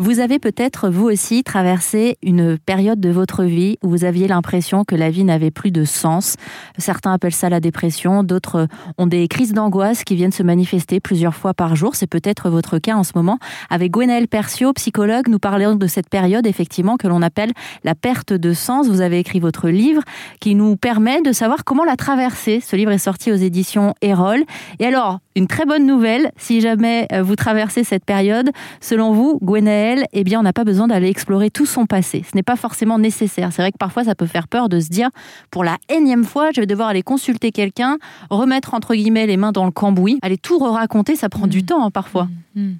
Vous avez peut-être, vous aussi, traversé une période de votre vie où vous aviez l'impression que la vie n'avait plus de sens. Certains appellent ça la dépression, d'autres ont des crises d'angoisse qui viennent se manifester plusieurs fois par jour. C'est peut-être votre cas en ce moment. Avec Gwenaëlle Percio, psychologue, nous parlons de cette période, effectivement, que l'on appelle la perte de sens. Vous avez écrit votre livre qui nous permet de savoir comment la traverser. Ce livre est sorti aux éditions Erol. Et alors, une très bonne nouvelle, si jamais euh, vous traversez cette période, selon vous, Gwenaëlle, eh bien, on n'a pas besoin d'aller explorer tout son passé. Ce n'est pas forcément nécessaire. C'est vrai que parfois, ça peut faire peur de se dire, pour la énième fois, je vais devoir aller consulter quelqu'un, remettre entre guillemets les mains dans le cambouis, aller tout raconter, ça prend du mmh. temps hein, parfois. Mmh. Mmh.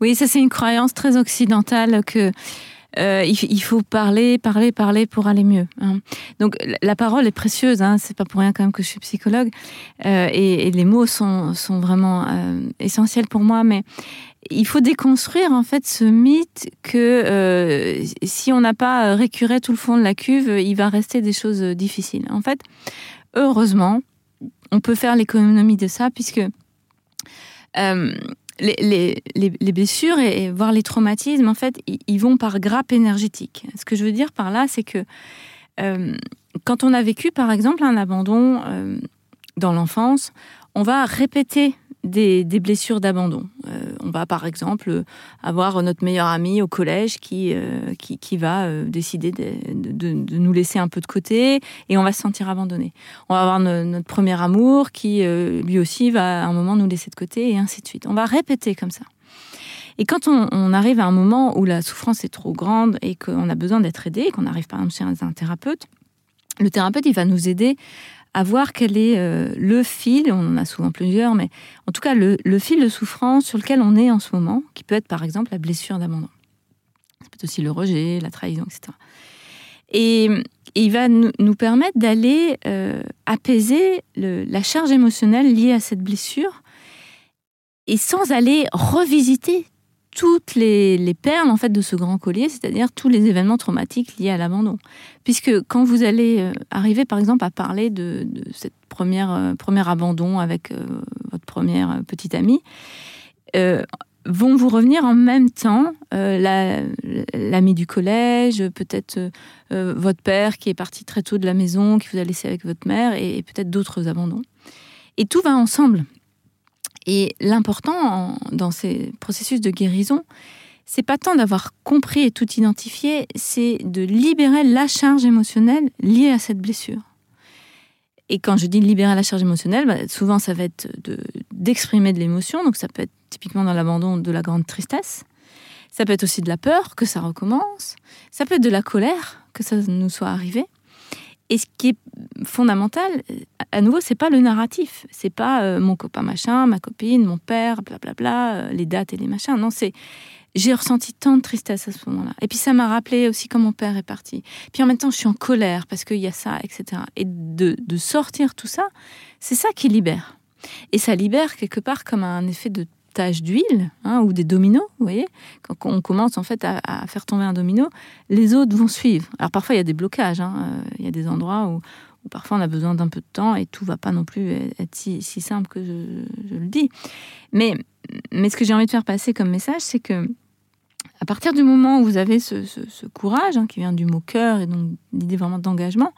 Oui, ça c'est une croyance très occidentale que euh, il, faut parler, parler, parler pour aller mieux. Hein. Donc la parole est précieuse, hein, c'est pas pour rien quand même que je suis psychologue, euh, et, les mots sont, vraiment euh, essentiels pour moi, mais il faut déconstruire en fait ce mythe que si on n'a pas récuré tout le fond de la cuve, il va rester des choses difficiles. En fait, heureusement, on peut faire l'économie de ça puisque les, les, blessures et, voire les traumatismes, en fait, ils, vont par grappe énergétique. Ce que je veux dire par là, c'est que euh, quand on a vécu, par exemple, un abandon euh, dans l'enfance, on va répéter des, blessures d'abandon. Euh, on va par exemple avoir notre meilleur ami au collège qui, euh, qui, va euh, décider de, nous laisser un peu de côté et on va se sentir abandonné. On va avoir notre premier amour qui lui aussi va à un moment nous laisser de côté et ainsi de suite. On va répéter comme ça. Et quand on, arrive à un moment où la souffrance est trop grande et qu'on a besoin d'être aidé, qu'on arrive par exemple chez un thérapeute, le thérapeute, il va nous aider à voir quel est euh, le fil, on en a souvent plusieurs, mais en tout cas le, fil de souffrance sur lequel on est en ce moment, qui peut être par exemple la blessure d'abandon. Ça peut être aussi le rejet, la trahison, etc. Et, il va nous, permettre d'aller euh, apaiser la charge émotionnelle liée à cette blessure et sans aller revisiter toutes les, perles en fait de ce grand collier, c'est-à-dire tous les événements traumatiques liés à l'abandon. Puisque quand vous allez euh, arriver par exemple à parler de, cette première euh, premier abandon avec euh, votre première petite amie, vont vous revenir en même temps l'ami du collège, peut-être votre père qui est parti très tôt de la maison, qui vous a laissé avec votre mère, et peut-être d'autres abandons. Et tout va ensemble. Et l'important dans ces processus de guérison, c'est pas tant d'avoir compris et tout identifié, c'est de libérer la charge émotionnelle liée à cette blessure. Et quand je dis libérer la charge émotionnelle, bah, souvent ça va être d'exprimer de, l'émotion, donc ça peut être typiquement dans l'abandon de la grande tristesse. Ça peut être aussi de la peur que ça recommence. Ça peut être de la colère que ça nous soit arrivé. Et ce qui est fondamental, à nouveau, c'est pas le narratif, c'est pas euh, mon copain machin, ma copine, mon père, blablabla, bla, bla, euh, les dates et les machins. Non, c'est j'ai ressenti tant de tristesse à ce moment-là. Et puis ça m'a rappelé aussi quand mon père est parti. Puis en même temps, je suis en colère parce qu'il y a ça, etc. Et de, de sortir tout ça, c'est ça qui libère. Et ça libère quelque part comme un effet de d'huile hein, ou des dominos, vous voyez Quand on commence en fait à, faire tomber un domino, les autres vont suivre. Alors parfois il y a des blocages, hein, euh, il y a des endroits où, parfois on a besoin d'un peu de temps et tout va pas non plus être si, simple que je, le dis. Mais, mais ce que j'ai envie de faire passer comme message, c'est que à partir du moment où vous avez ce, courage, hein, qui vient du mot cœur et donc l'idée vraiment d'engagement,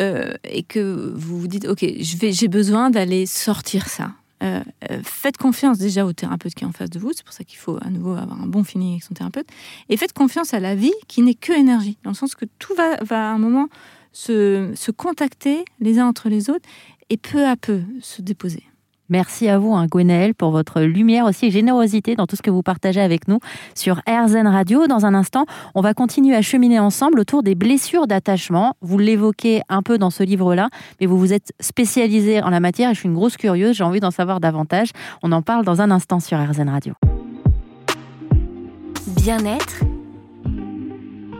euh, et que vous vous dites, ok, j'ai besoin d'aller sortir ça. Euh, euh, faites confiance déjà au thérapeute qui est en face de vous, c'est pour ça qu'il faut à nouveau avoir un bon feeling avec son thérapeute, et faites confiance à la vie qui n'est que énergie, dans le sens que tout va, va à un moment se, se contacter les uns entre les autres et peu à peu se déposer. Merci à vous, hein, Gwenaël, pour votre lumière aussi et générosité dans tout ce que vous partagez avec nous sur RZN Radio. Dans un instant, on va continuer à cheminer ensemble autour des blessures d'attachement. Vous l'évoquez un peu dans ce livre-là, mais vous vous êtes spécialisé en la matière et je suis une grosse curieuse, j'ai envie d'en savoir davantage. On en parle dans un instant sur RZN Radio. Bien-être,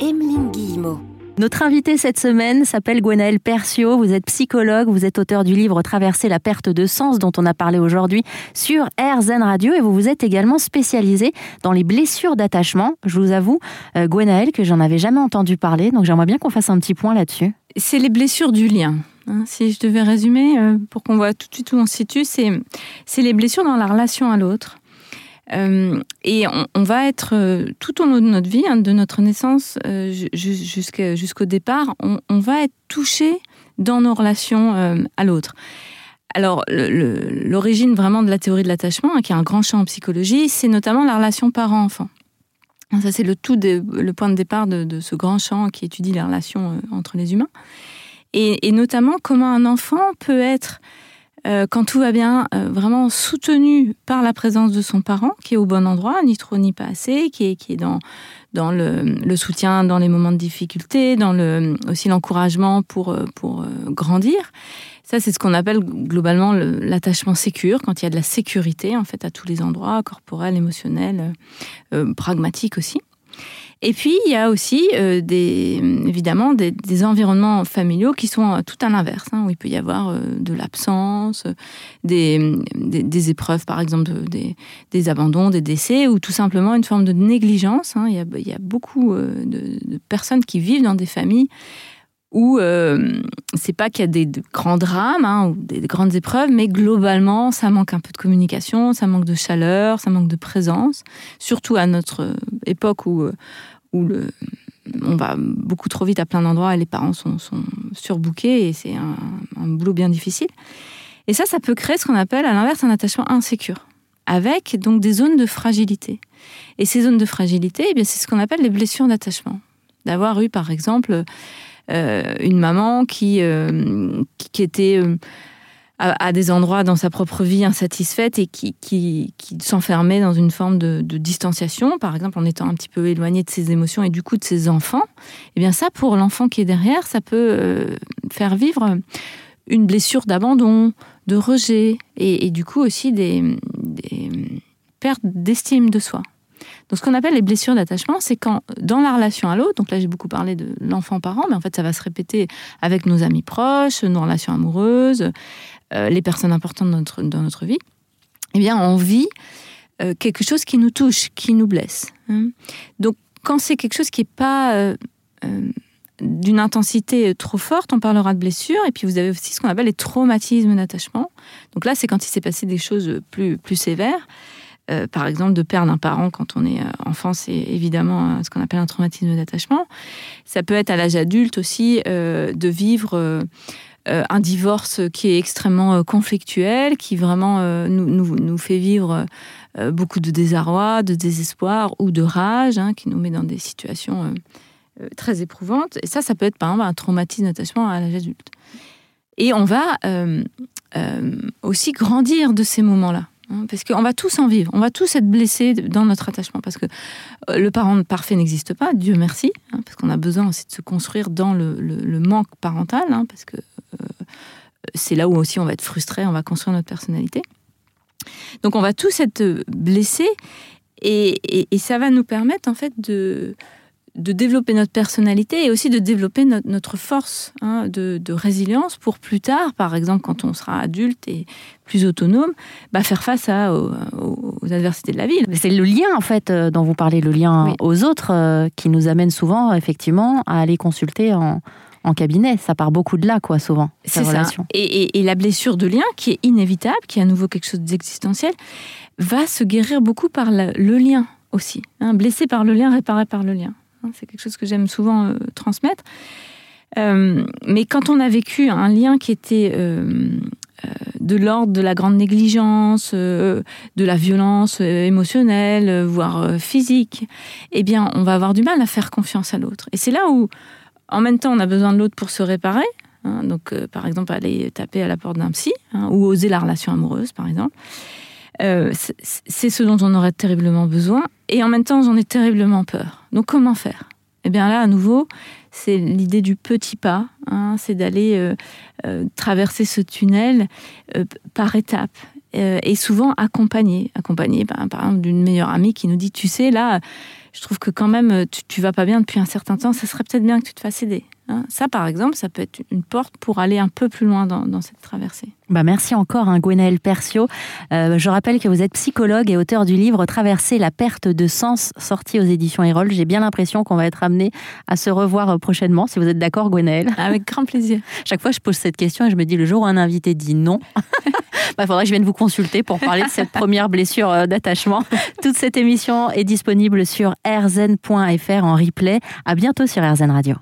Emeline Guillemot. Notre invité cette semaine s'appelle Gwenaëlle Percio. Vous êtes psychologue, vous êtes auteur du livre Traverser la perte de sens dont on a parlé aujourd'hui sur RZN Radio et vous vous êtes également spécialisé dans les blessures d'attachement. Je vous avoue, euh, que j'en avais jamais entendu parler, donc j'aimerais bien qu'on fasse un petit point là-dessus. C'est les blessures du lien. Hein. Si je devais résumer, euh, pour qu'on voit tout de suite où on se situe, c'est les blessures dans la relation à l'autre. Euh, et on, va être euh, tout au long de notre vie, hein, de notre naissance jusqu'au départ, on, va être touché dans nos relations à l'autre. Alors, l'origine vraiment de la théorie de l'attachement, hein, qui est un grand champ en psychologie, c'est notamment la relation parent-enfant. Ça, c'est le tout le point de départ de, ce grand champ qui étudie les relations entre les humains et, notamment comment un enfant peut être, euh, quand tout va bien, euh, vraiment soutenu par la présence de son parent, qui est au bon endroit, ni trop ni pas assez, qui est, qui est dans, dans le, soutien dans les moments de difficulté, dans le, aussi l'encouragement pour, euh, pour grandir. Ça, c'est ce qu'on appelle globalement l'attachement sécure, quand il y a de la sécurité, en fait, à tous les endroits, corporel, émotionnel, pragmatique aussi. Et puis, il y a aussi euh, évidemment des, environnements familiaux qui sont euh, tout à l'inverse, hein, où il peut y avoir euh, de l'absence, des, épreuves, par exemple, des, abandons, des décès, ou tout simplement une forme de négligence. Hein. Il, y a, beaucoup de, personnes qui vivent dans des familles où c'est pas qu'il y a des, grands drames hein, ou des, grandes épreuves, mais globalement, ça manque un peu de communication, ça manque de chaleur, ça manque de présence, surtout à notre époque où le, on va beaucoup trop vite à plein d'endroits et les parents sont, sont surbookés et c'est un, boulot bien difficile. Et ça, ça peut créer ce qu'on appelle à l'inverse un attachement insécure, avec donc des zones de fragilité. Et ces zones de fragilité, eh c'est ce qu'on appelle les blessures d'attachement. D'avoir eu, par exemple, euh, une maman qui, euh, qui, était euh, à, des endroits dans sa propre vie insatisfaite et qui, qui, s'enfermait dans une forme de, distanciation, par exemple en étant un petit peu éloigné de ses émotions et du coup de ses enfants, eh bien ça, pour l'enfant qui est derrière, ça peut euh, faire vivre une blessure d'abandon, de rejet et, du coup aussi des, pertes d'estime de soi. Donc, ce qu'on appelle les blessures d'attachement, c'est quand, dans la relation à l'autre, donc là j'ai beaucoup parlé de l'enfant-parent, mais en fait ça va se répéter avec nos amis proches, nos relations amoureuses, euh, les personnes importantes dans notre, vie, eh bien, on vit euh, quelque chose qui nous touche, qui nous blesse. Hein. Donc, quand c'est quelque chose qui n'est pas euh, d'une intensité trop forte, on parlera de blessure. Et puis, vous avez aussi ce qu'on appelle les traumatismes d'attachement. Donc là, c'est quand il s'est passé des choses plus, plus sévères. Par exemple, de perdre un parent quand on est enfant, c'est évidemment ce qu'on appelle un traumatisme d'attachement. Ça peut être à l'âge adulte aussi de vivre euh, un divorce qui est extrêmement euh, conflictuel, qui vraiment euh, nous, nous, fait vivre beaucoup de désarroi, de désespoir ou de rage, hein, qui nous met dans des situations très éprouvantes. Et ça, ça peut être par exemple un traumatisme d'attachement à l'âge adulte. Et on va aussi grandir de ces moments-là. Hein, parce qu'on va tous en vivre, on va tous être blessés dans notre attachement, parce que le parent parfait n'existe pas, Dieu merci, hein, parce qu'on a besoin aussi de se construire dans le, manque parental, parce que c'est là où aussi on va être frustré, on va construire notre personnalité. Donc on va tous être blessés et, ça va nous permettre en fait de, de développer notre personnalité et aussi de développer notre, force hein, de, résilience pour plus tard, par exemple quand on sera adulte et plus autonome, bah, faire face à, aux, adversités de la vie. C'est le lien en fait euh, dont vous parlez, le lien aux autres euh, qui nous amène souvent effectivement à aller consulter en, en cabinet. Ça part beaucoup de là, quoi, souvent. C'est ça. Et, la blessure de lien, qui est inévitable, qui est à nouveau quelque chose d'existentiel, va se guérir beaucoup par le lien aussi. Hein. blessé par le lien, réparé par le lien. Hein. C'est quelque chose que j'aime souvent euh, transmettre. Euh, mais quand on a vécu un lien qui était euh, de l'ordre de la grande négligence, de la violence émotionnelle, voire physique, eh bien, on va avoir du mal à faire confiance à l'autre. Et c'est là où en même temps, on a besoin de l'autre pour se réparer. Hein. donc, par exemple, aller taper à la porte d'un psy hein, ou oser la relation amoureuse, par exemple. C'est ce dont on aurait terriblement besoin. Et en même temps, j'en ai terriblement peur. Donc, comment faire? Eh bien, là, à nouveau, c'est l'idée du petit pas. Hein. c'est d'aller euh, traverser ce tunnel par étapes. et souvent accompagné, accompagné par, par exemple d'une meilleure amie qui nous dit, tu sais, là, je trouve que quand même, tu, tu vas pas bien depuis un certain temps, ça serait peut-être bien que tu te fasses aider. Hein, ça, par exemple, ça peut être une porte pour aller un peu plus loin dans, cette traversée. Bah merci encore, hein, Gwenaëlle Percio. Euh, je rappelle que vous êtes psychologue et auteur du livre Traverser la perte de sens, sorti aux éditions Erol. J'ai bien l'impression qu'on va être amené à se revoir euh, prochainement, si vous êtes d'accord, Gwenaëlle. Avec grand plaisir. Chaque fois, je pose cette question et je me dis le jour où un invité dit non, il bah, faudrait que je vienne vous consulter pour parler de cette première blessure euh, d'attachement. Toute cette émission est disponible sur rzn.fr en replay. À bientôt sur RZN Radio.